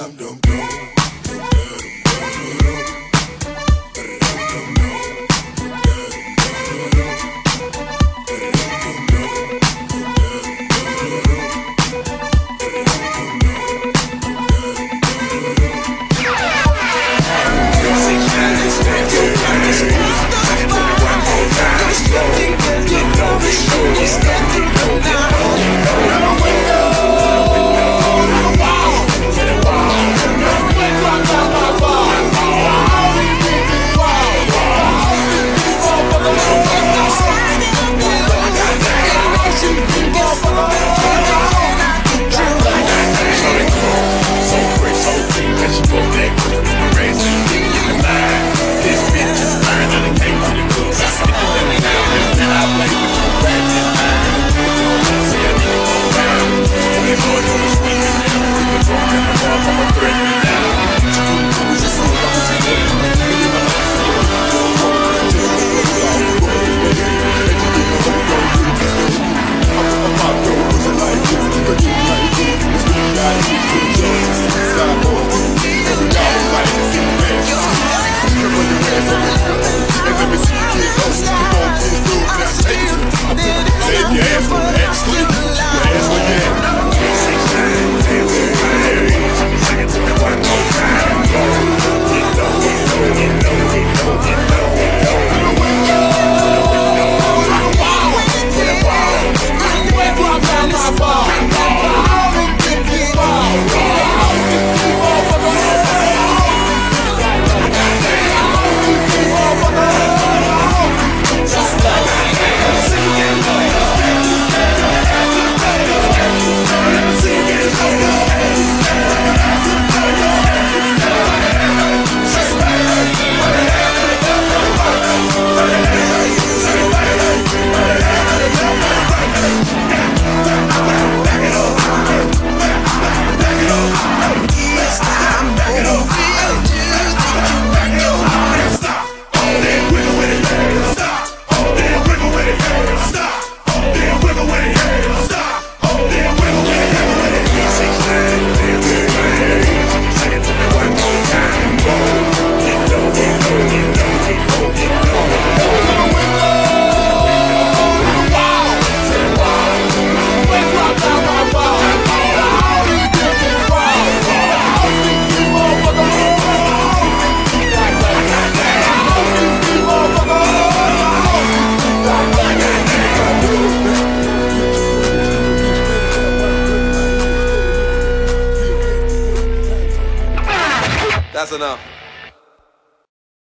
dum dum dum. That's enough.